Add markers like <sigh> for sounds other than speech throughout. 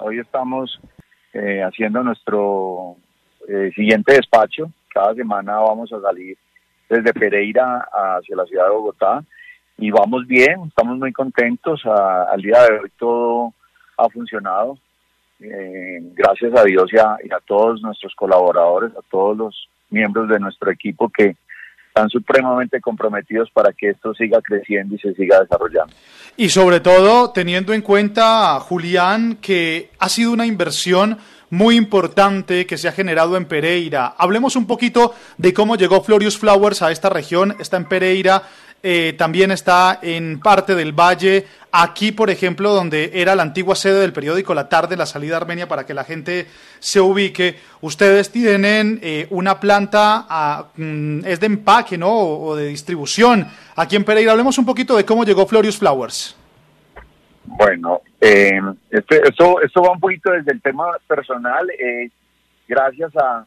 Hoy estamos eh, haciendo nuestro eh, siguiente despacho. Cada semana vamos a salir desde Pereira hacia la ciudad de Bogotá y vamos bien, estamos muy contentos. al día de hoy todo ha funcionado. Eh, gracias a Dios y a, todos nuestros colaboradores, a todos los miembros de nuestro equipo que están supremamente comprometidos para que esto siga creciendo y se siga desarrollando. Y sobre todo teniendo en cuenta, Julián, que ha sido una inversión muy importante que se ha generado en Pereira. Hablemos un poquito de cómo llegó Florius Flowers a esta región. Está en Pereira, eh, también está en parte del valle. Aquí, por ejemplo, donde era la antigua sede del periódico La Tarde, la salida Armenia, para que la gente se ubique, ustedes tienen eh, una planta, ah, mm, es de empaque, ¿no? O, de distribución. Aquí en Pereira, hablemos un poquito de cómo llegó Florius Flowers. Bueno, este, esto, esto va un poquito desde el tema personal. Eh, gracias a,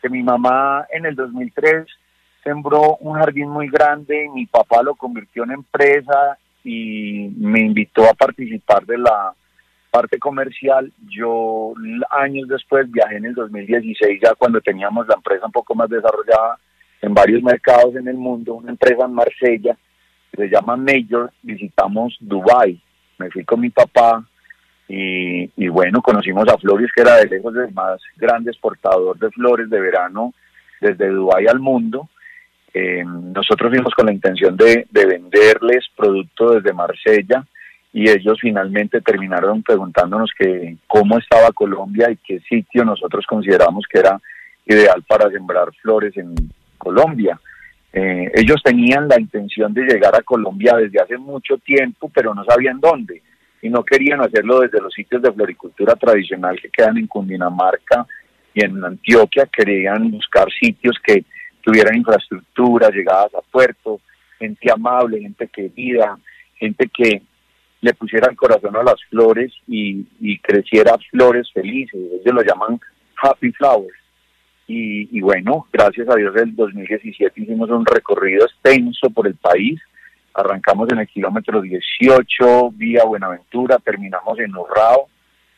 que mi mamá en el 2003 sembró un jardín muy grande, mi papá lo convirtió en empresa y me invitó a participar de la parte comercial. Yo años después viajé en el 2016, ya cuando teníamos la empresa un poco más desarrollada en varios mercados en el mundo, una empresa en Marsella, que se llama Major, visitamos Dubai me fui con mi papá y, bueno, conocimos a Flores, que era de lejos el más grande exportador de flores de verano desde Dubái al mundo. Eh, nosotros fuimos con la intención de, venderles producto desde Marsella y ellos finalmente terminaron preguntándonos que cómo estaba Colombia y qué sitio nosotros consideramos que era ideal para sembrar flores en Colombia. Eh, ellos tenían la intención de llegar a Colombia desde hace mucho tiempo, pero no sabían dónde. Y no querían hacerlo desde los sitios de floricultura tradicional que quedan en Cundinamarca y en Antioquia. Querían buscar sitios que tuvieran infraestructura, llegadas a puerto, gente amable, gente querida, gente que le pusiera el corazón a las flores y, y creciera flores felices. Ellos lo llaman happy flowers. Y, bueno, gracias a Dios, el 2017 hicimos un recorrido extenso por el país. Arrancamos en el kilómetro 18, vía Buenaventura, terminamos en Urrao,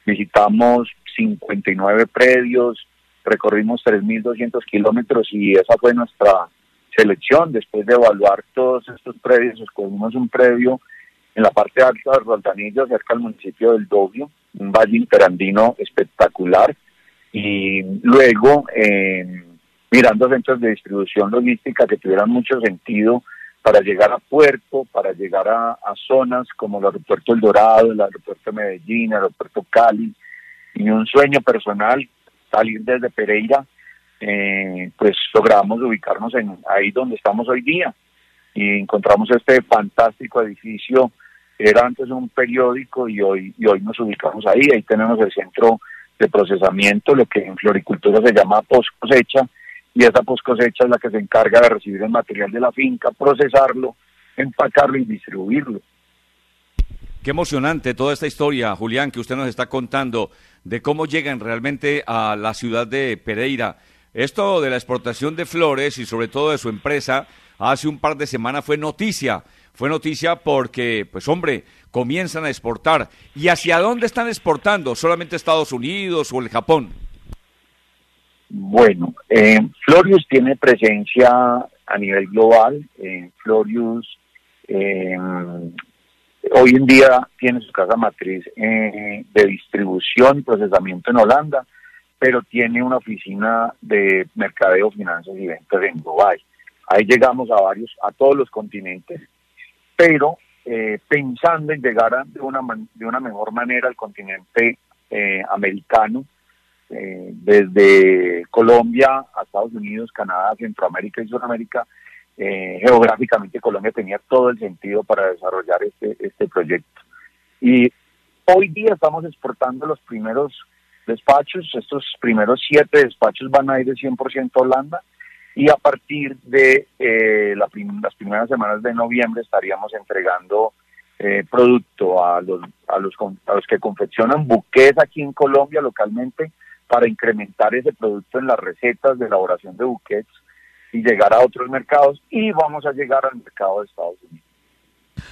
visitamos 59 predios, recorrimos 3.200 kilómetros y esa fue nuestra selección. Después de evaluar todos estos predios, escogimos un predio en la parte alta de Roldanillo, cerca del municipio del Dobio, un valle interandino espectacular y luego eh, mirando centros de distribución logística que tuvieran mucho sentido para llegar a puerto, para llegar a, zonas como el aeropuerto El Dorado, el aeropuerto de Medellín, el aeropuerto Cali, y un sueño personal, salir desde Pereira, eh, pues logramos ubicarnos en ahí donde estamos hoy día. Y encontramos este fantástico edificio. Era antes un periódico y hoy y hoy nos ubicamos ahí, ahí tenemos el centro de procesamiento, lo que en floricultura se llama post cosecha, y esa post cosecha es la que se encarga de recibir el material de la finca, procesarlo, empacarlo y distribuirlo. Qué emocionante toda esta historia, Julián, que usted nos está contando de cómo llegan realmente a la ciudad de Pereira. Esto de la exportación de flores y sobre todo de su empresa, hace un par de semanas fue noticia. Fue noticia porque, pues hombre, comienzan a exportar. ¿Y hacia dónde están exportando? ¿Solamente Estados Unidos o el Japón? Bueno, eh, Florius tiene presencia a nivel global. Eh, Florius eh, hoy en día tiene su casa matriz eh, de distribución y procesamiento en Holanda, pero tiene una oficina de mercadeo, finanzas y ventas en Dubái. Ahí llegamos a varios, a todos los continentes, pero eh, pensando en llegar de, una de una mejor manera al continente eh, americano, eh, desde Colombia a Estados Unidos, Canadá, Centroamérica y Sudamérica. Geográficamente Colombia tenía todo el sentido para desarrollar este, este proyecto. Y hoy día estamos exportando los primeros despachos, estos primeros siete despachos van a ir de 100% a Holanda y a partir de eh, las primeras semanas de noviembre estaríamos entregando eh, producto a los, a, los, a los que confeccionan buques aquí en Colombia localmente para incrementar ese producto en las recetas de elaboración de buquets y llegar a otros mercados y vamos a llegar al mercado de Estados Unidos.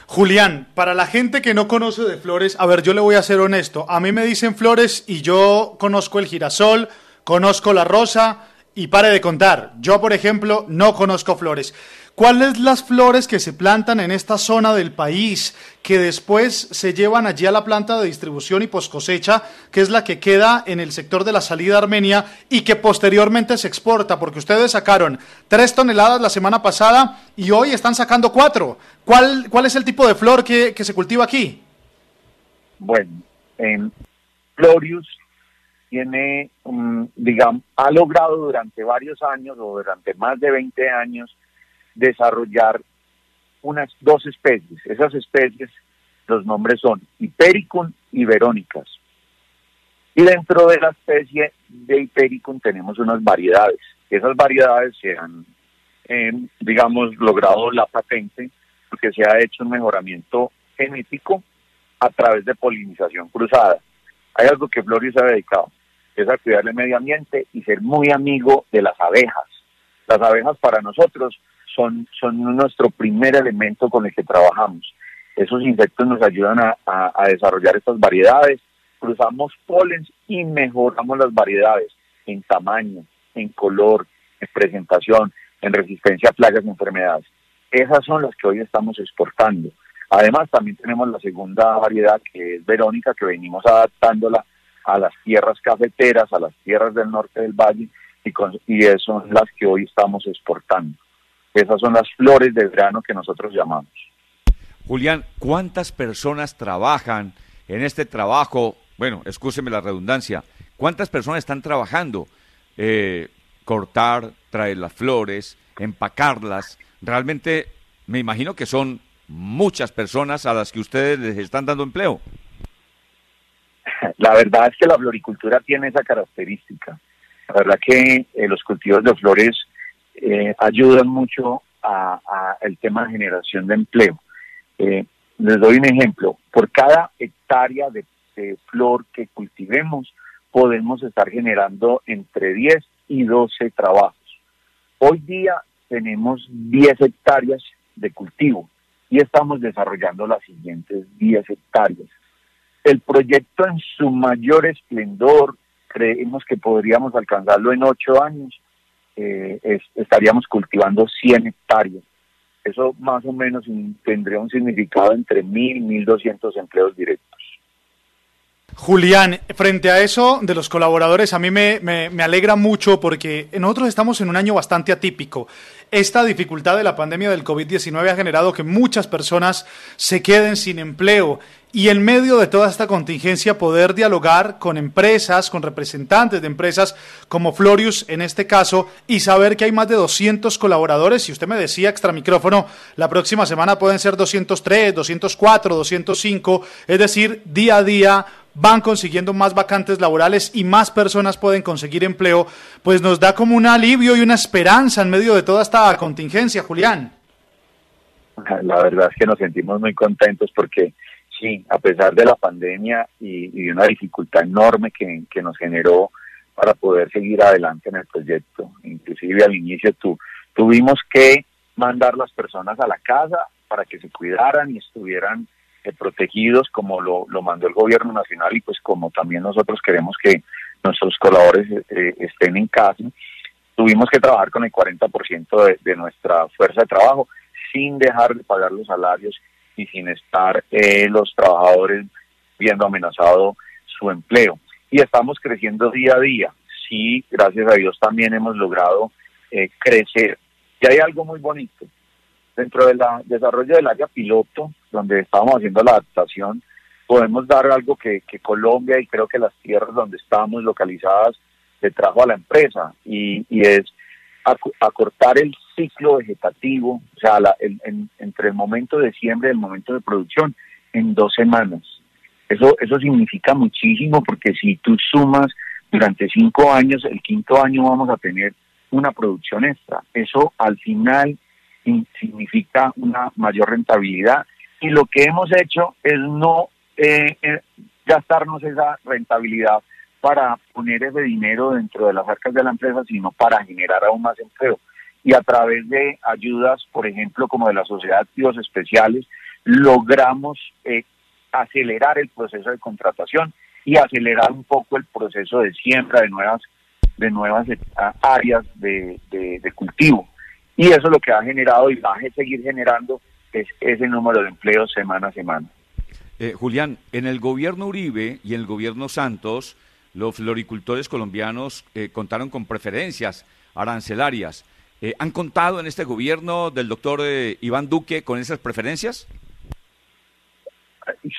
Julián, para la gente que no conoce de flores, a ver, yo le voy a ser honesto. A mí me dicen flores y yo conozco el girasol, conozco la rosa y pare de contar. Yo, por ejemplo, no conozco flores. ¿Cuáles las flores que se plantan en esta zona del país que después se llevan allí a la planta de distribución y poscosecha, que es la que queda en el sector de la salida Armenia y que posteriormente se exporta? Porque ustedes sacaron tres toneladas la semana pasada y hoy están sacando cuatro. ¿Cuál, cuál es el tipo de flor que, se cultiva aquí? Bueno, en Florius tiene, digamos, ha logrado durante varios años o durante más de 20 años desarrollar unas dos especies. Esas especies, los nombres son Hipericum y Verónicas. Y dentro de la especie de Hipericum tenemos unas variedades. Esas variedades se han, em, digamos, logrado la patente porque se ha hecho un mejoramiento genético a través de polinización cruzada. Hay algo que Florio se ha dedicado, es a cuidar el medio ambiente y ser muy amigo de las abejas. Las abejas para nosotros son, nuestro primer elemento con el que trabajamos. Esos insectos nos ayudan a, desarrollar estas variedades, cruzamos polen y mejoramos las variedades en tamaño, en color, en presentación, en resistencia a plagas y enfermedades. Esas son las que hoy estamos exportando. Además, también tenemos la segunda variedad que es Verónica, que venimos adaptándola a las tierras cafeteras, a las tierras del norte del valle, y, y son las que hoy estamos exportando. Esas son las flores de verano que nosotros llamamos. Julián, ¿cuántas personas trabajan en este trabajo? Bueno, escúcheme la redundancia. ¿Cuántas personas están trabajando? Eh, cortar, traer las flores, empacarlas. Realmente me imagino que son muchas personas a las que ustedes les están dando empleo. La verdad es que la floricultura tiene esa característica. La verdad que eh, los cultivos de flores eh, ayudan mucho a, el tema de generación de empleo. Eh, les doy un ejemplo. Por cada hectárea de, flor que cultivemos, podemos estar generando entre 10 y 12 trabajos. Hoy día tenemos 10 hectáreas de cultivo y estamos desarrollando las siguientes 10 hectáreas. El proyecto en su mayor esplendor, creemos que podríamos alcanzarlo en 8 años eh, estaríamos cultivando 100 hectáreas. Eso más o menos tendría un significado entre 1.000 y 1.200 empleos directos. Julián, frente a eso de los colaboradores, a mí me, alegra mucho porque nosotros estamos en un año bastante atípico. Esta dificultad de la pandemia del COVID-19 ha generado que muchas personas se queden sin empleo y en medio de toda esta contingencia poder dialogar con empresas, con representantes de empresas como Florius en este caso y saber que hay más de 200 colaboradores. Y usted me decía extra micrófono, la próxima semana pueden ser 203, 204, 205, es decir, día a día van consiguiendo más vacantes laborales y más personas pueden conseguir empleo, pues nos da como un alivio y una esperanza en medio de toda esta contingencia, Julián. La verdad es que nos sentimos muy contentos porque sí, a pesar de la pandemia y, de una dificultad enorme que, nos generó para poder seguir adelante en el proyecto, inclusive al inicio tuvimos que mandar las personas a la casa para que se cuidaran y estuvieran eh, protegidos como lo, mandó el gobierno nacional y pues como también nosotros queremos que nuestros colaboradores eh, estén en casa, tuvimos que trabajar con el 40% de, de nuestra fuerza de trabajo sin dejar de pagar los salarios y sin estar eh, los trabajadores viendo amenazado su empleo. Y estamos creciendo día a día. Sí, gracias a Dios también hemos logrado eh, crecer. Y hay algo muy bonito. Dentro del desarrollo del área piloto, donde estamos haciendo la adaptación, podemos dar algo que, Colombia y creo que las tierras donde estamos localizadas le trajo a la empresa y, y es acortar el ciclo vegetativo, o sea, entre el momento de siembra y el momento de producción, en dos semanas. Eso, eso significa muchísimo porque si tú sumas durante cinco años, el quinto año vamos a tener una producción extra. Eso al final significa una mayor rentabilidad y lo que hemos hecho es no eh, eh, gastarnos esa rentabilidad para poner ese dinero dentro de las arcas de la empresa, sino para generar aún más empleo. Y a través de ayudas, por ejemplo, como de la Sociedad de Activos Especiales, logramos eh, acelerar el proceso de contratación y acelerar un poco el proceso de siembra de nuevas de nuevas eh, áreas de, de, cultivo. Y eso es lo que ha generado y va a seguir generando es ese número de empleos semana a semana. Eh, Julián, en el gobierno Uribe y en el gobierno Santos, los floricultores colombianos eh, contaron con preferencias arancelarias. ¿Han contado en este gobierno del doctor Iván Duque con esas preferencias?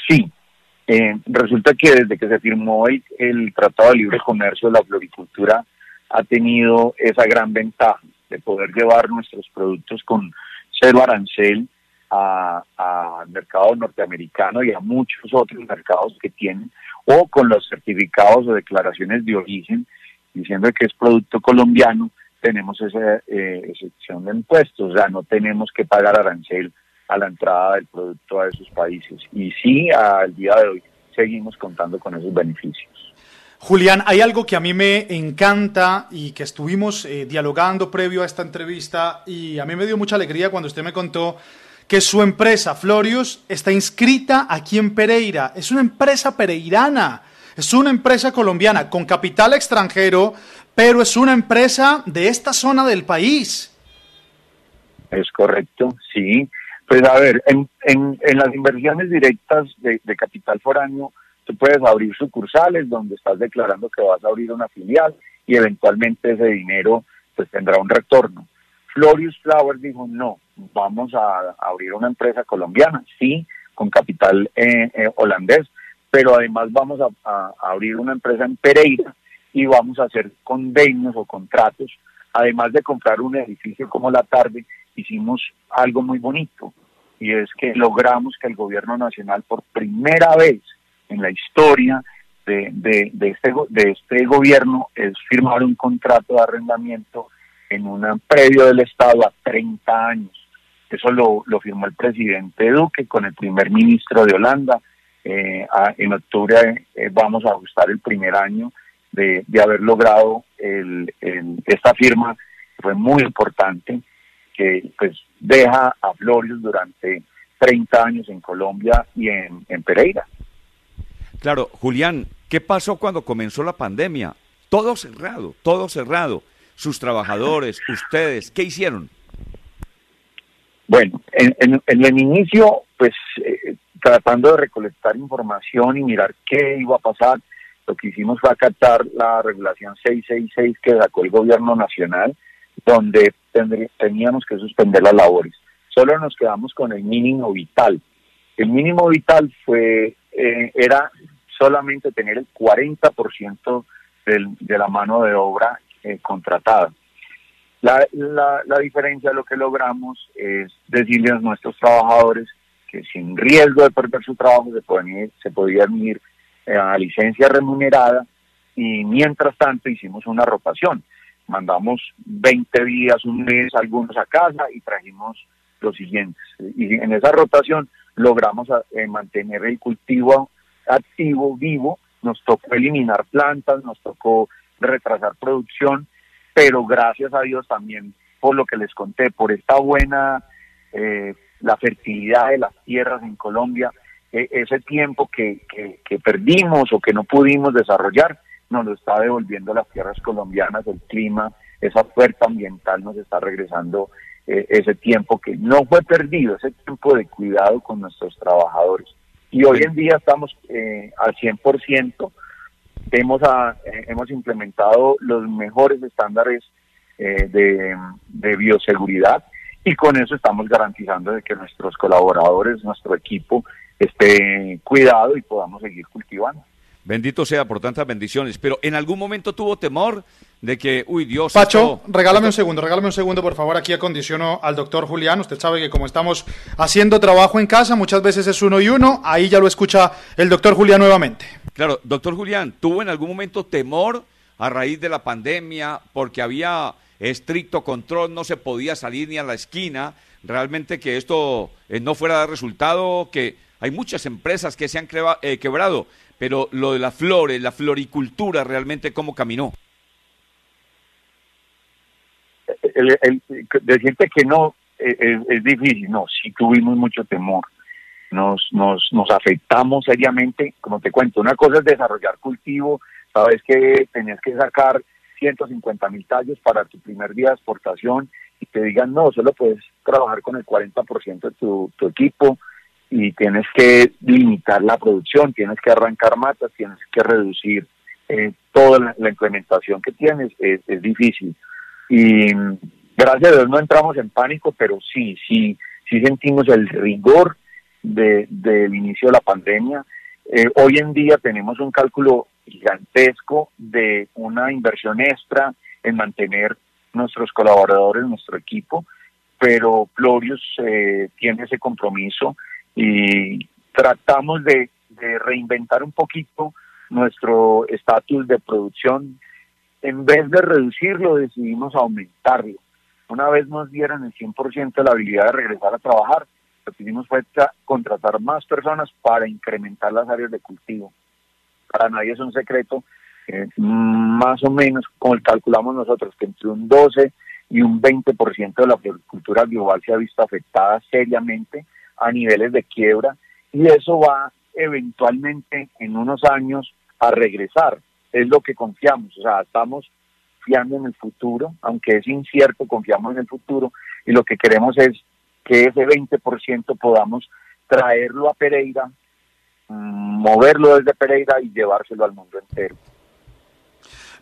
Sí, eh, resulta que desde que se firmó el, Tratado de Libre Comercio, la floricultura ha tenido esa gran ventaja de poder llevar nuestros productos con cero arancel al mercado norteamericano y a muchos otros mercados que tienen, o con los certificados o declaraciones de origen, diciendo que es producto colombiano, tenemos esa eh, excepción de impuestos, o sea, no tenemos que pagar arancel a la entrada del producto a esos países. Y sí, al día de hoy seguimos contando con esos beneficios. Julián, hay algo que a mí me encanta y que estuvimos eh, dialogando previo a esta entrevista y a mí me dio mucha alegría cuando usted me contó que su empresa, Florius, está inscrita aquí en Pereira. Es una empresa pereirana, es una empresa colombiana con capital extranjero, pero es una empresa de esta zona del país. Es correcto, sí. Pues a ver, en, las inversiones directas de, capital foráneo, tú puedes abrir sucursales donde estás declarando que vas a abrir una filial y eventualmente ese dinero pues tendrá un retorno. Florius Flowers dijo, no, vamos a, abrir una empresa colombiana, sí, con capital eh, eh, holandés, pero además vamos a, abrir una empresa en Pereira y vamos a hacer convenios o contratos, además de comprar un edificio como la tarde, hicimos algo muy bonito y es que logramos que el gobierno nacional por primera vez en la historia de, de, este, de este gobierno es firmar un contrato de arrendamiento en un predio del Estado a 30 años. Eso lo, lo firmó el presidente Duque con el primer ministro de Holanda. Eh, en octubre eh, vamos a ajustar el primer año de, de haber logrado el, esta firma. Fue muy importante que pues deja a Florius durante 30 años en Colombia y en, Pereira. Claro, Julián, ¿qué pasó cuando comenzó la pandemia? Todo cerrado, todo cerrado. Sus trabajadores, <laughs> ustedes, ¿qué hicieron? Bueno, en, el inicio, pues eh, tratando de recolectar información y mirar qué iba a pasar, lo que hicimos fue acatar la regulación 666 que sacó el gobierno nacional, donde teníamos que suspender las labores. Solo nos quedamos con el mínimo vital. El mínimo vital fue eh, era solamente tener el 40% del, de la mano de obra eh, contratada. La, la, la diferencia de lo que logramos es decirle a nuestros trabajadores que sin riesgo de perder su trabajo se, pueden se podían ir eh, a licencia remunerada y mientras tanto hicimos una rotación mandamos 20 días, un mes, algunos a casa y trajimos los siguientes. Y en esa rotación logramos eh, mantener el cultivo activo, vivo, nos tocó eliminar plantas, nos tocó retrasar producción, pero gracias a Dios también por lo que les conté, por esta buena, eh, la fertilidad de las tierras en Colombia, e, ese tiempo que, que perdimos o que no pudimos desarrollar, nos lo está devolviendo las tierras colombianas, el clima, esa oferta ambiental nos está regresando eh, ese tiempo que no fue perdido, ese tiempo de cuidado con nuestros trabajadores. Y hoy en día estamos eh, al 100%, hemos, a, eh, hemos implementado los mejores estándares eh, de, de bioseguridad y con eso estamos garantizando de que nuestros colaboradores, nuestro equipo esté cuidado y podamos seguir cultivando. Bendito sea por tantas bendiciones. Pero en algún momento tuvo temor de que, uy, Dios. Pacho, regálame un segundo, regálame un segundo, por favor. Aquí acondiciono al doctor Julián. Usted sabe que como estamos haciendo trabajo en casa, muchas veces es uno y uno. Ahí ya lo escucha el doctor Julián nuevamente. Claro, doctor Julián, ¿tuvo en algún momento temor a raíz de la pandemia porque había estricto control, no se podía salir ni a la esquina? Realmente que esto eh, no fuera a dar resultado, que hay muchas empresas que se han eh, quebrado pero lo de las flores, la floricultura, realmente cómo caminó. El, decirte que no es, difícil, no, sí tuvimos mucho temor. nos, nos, nos afectamos seriamente. Como te cuento, una cosa es desarrollar cultivo, sabes que tenías que sacar 150 mil tallos para tu primer día de exportación y te digan, no, solo puedes trabajar con el 40% de tu, tu equipo y tienes que limitar la producción, tienes que arrancar matas, tienes que reducir eh, toda la, implementación que tienes, es, difícil. Y gracias a Dios no entramos en pánico, pero sí, sí, sí sentimos el rigor del inicio de la pandemia. Eh, hoy en día tenemos un cálculo gigantesco de una inversión extra en mantener nuestros colaboradores, nuestro equipo, pero Florius eh, tiene ese compromiso y tratamos de, reinventar un poquito nuestro estatus de producción. En vez de reducirlo, decidimos aumentarlo. Una vez nos dieran el 100% de la habilidad de regresar a trabajar, lo que hicimos fue contratar más personas para incrementar las áreas de cultivo. Para nadie es un secreto, más o menos, como calculamos nosotros, que entre un 12 y un 20% de la agricultura global se ha visto afectada seriamente a niveles de quiebra y eso va eventualmente en unos años a regresar. Es lo que confiamos, o sea, estamos fiando en el futuro, aunque es incierto, confiamos en el futuro y lo que queremos es que ese 20% podamos traerlo a Pereira, mm, moverlo desde Pereira y llevárselo al mundo entero.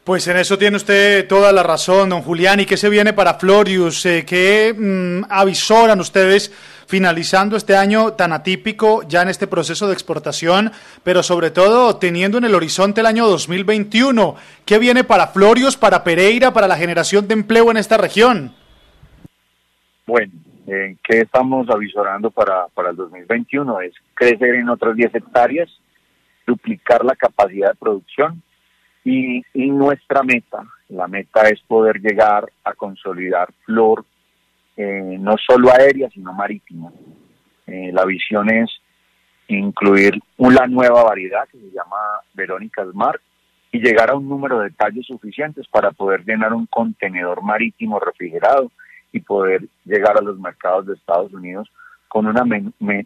Pues en eso tiene usted toda la razón, don Julián. ¿Y qué se viene para Florius? Eh, ¿Qué mm, avisoran ustedes finalizando este año tan atípico ya en este proceso de exportación, pero sobre todo teniendo en el horizonte el año 2021? ¿Qué viene para Florius, para Pereira, para la generación de empleo en esta región? Bueno, ¿qué estamos avisorando para, para el 2021? Es crecer en otras 10 hectáreas, duplicar la capacidad de producción y, nuestra meta, la meta es poder llegar a consolidar flor eh, no solo aérea, sino marítima. Eh, la visión es incluir una nueva variedad que se llama Verónica Smart y llegar a un número de tallos suficientes para poder llenar un contenedor marítimo refrigerado y poder llegar a los mercados de Estados Unidos con una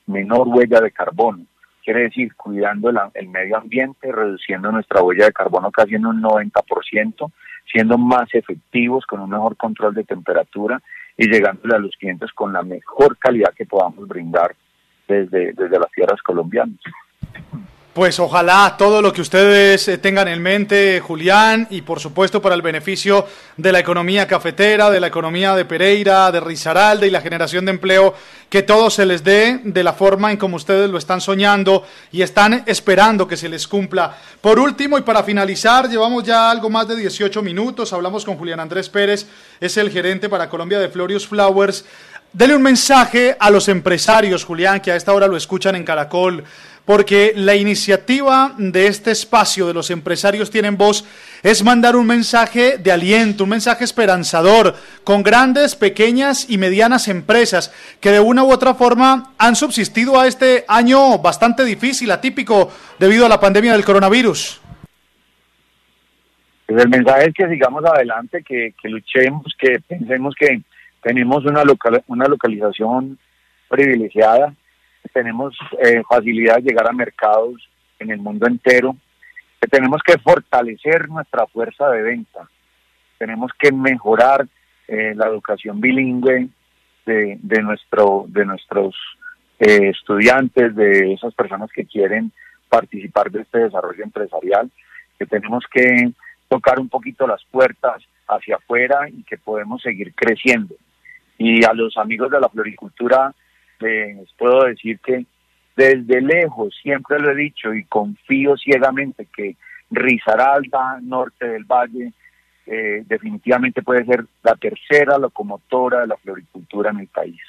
menor huella de carbono quiere decir cuidando el, medio ambiente, reduciendo nuestra huella de carbono casi en un 90%, siendo más efectivos con un mejor control de temperatura y llegándole a los clientes con la mejor calidad que podamos brindar desde, desde las tierras colombianas. Pues ojalá todo lo que ustedes eh, tengan en mente, Julián, y por supuesto para el beneficio de la economía cafetera, de la economía de Pereira, de Risaralda y la generación de empleo, que todo se les dé de la forma en como ustedes lo están soñando y están esperando que se les cumpla. Por último y para finalizar, llevamos ya algo más de 18 minutos, hablamos con Julián Andrés Pérez, es el gerente para Colombia de Florius Flowers. Dele un mensaje a los empresarios, Julián, que a esta hora lo escuchan en Caracol porque la iniciativa de este espacio de los empresarios tienen voz es mandar un mensaje de aliento, un mensaje esperanzador con grandes, pequeñas y medianas empresas que de una u otra forma han subsistido a este año bastante difícil, atípico, debido a la pandemia del coronavirus. Pues el mensaje es que sigamos adelante, que, luchemos, que pensemos que tenemos una, una localización privilegiada, tenemos eh, facilidad de llegar a mercados en el mundo entero, que tenemos que fortalecer nuestra fuerza de venta, tenemos que mejorar eh, la educación bilingüe de, de, nuestro, de nuestros eh, estudiantes, de esas personas que quieren participar de este desarrollo empresarial, que tenemos que tocar un poquito las puertas hacia afuera y que podemos seguir creciendo. Y a los amigos de la floricultura les puedo decir que desde lejos, siempre lo he dicho y confío ciegamente que Risaralda, norte del valle, eh, definitivamente puede ser la tercera locomotora de la floricultura en el país.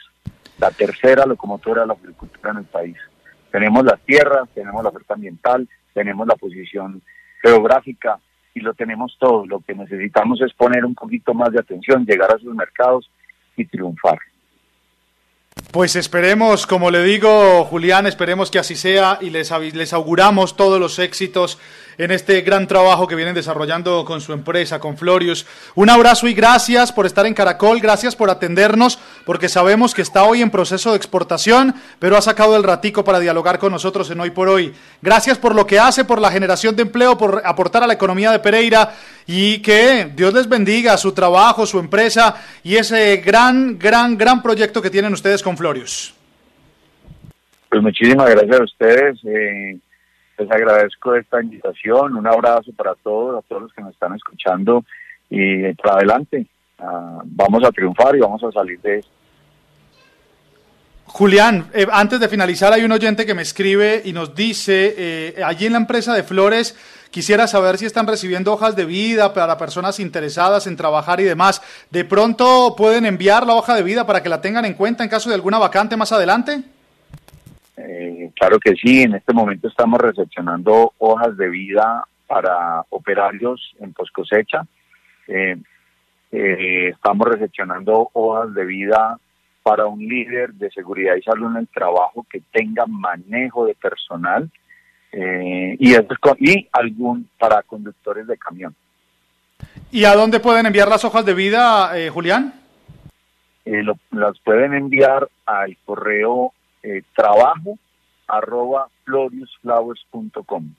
La tercera locomotora de la floricultura en el país. Tenemos las tierras, tenemos la oferta ambiental, tenemos la posición geográfica y lo tenemos todo. Lo que necesitamos es poner un poquito más de atención, llegar a sus mercados y triunfar. Pues esperemos, como le digo, Julián, esperemos que así sea y les, les auguramos todos los éxitos en este gran trabajo que vienen desarrollando con su empresa, con Florius. Un abrazo y gracias por estar en Caracol, gracias por atendernos, porque sabemos que está hoy en proceso de exportación, pero ha sacado el ratico para dialogar con nosotros en Hoy por Hoy. Gracias por lo que hace, por la generación de empleo, por aportar a la economía de Pereira y que Dios les bendiga su trabajo, su empresa y ese gran, gran, gran proyecto que tienen ustedes con Florius. Pues muchísimas gracias a ustedes. Eh, les agradezco esta invitación. Un abrazo para todos, a todos los que nos están escuchando y para adelante. Ah, vamos a triunfar y vamos a salir de esto. Julián, eh, antes de finalizar hay un oyente que me escribe y nos dice, eh, allí en la empresa de Flores quisiera saber si están recibiendo hojas de vida para personas interesadas en trabajar y demás. ¿De pronto pueden enviar la hoja de vida para que la tengan en cuenta en caso de alguna vacante más adelante? Eh, claro que sí, en este momento estamos recepcionando hojas de vida para operarios en post cosecha. Eh, eh, estamos recepcionando hojas de vida para un líder de seguridad y salud en el trabajo que tenga manejo de personal y, y algún para conductores de camión. ¿Y a dónde pueden enviar las hojas de vida, Julián? las pueden enviar al correo eh, trabajo arroba floriusflowers.com.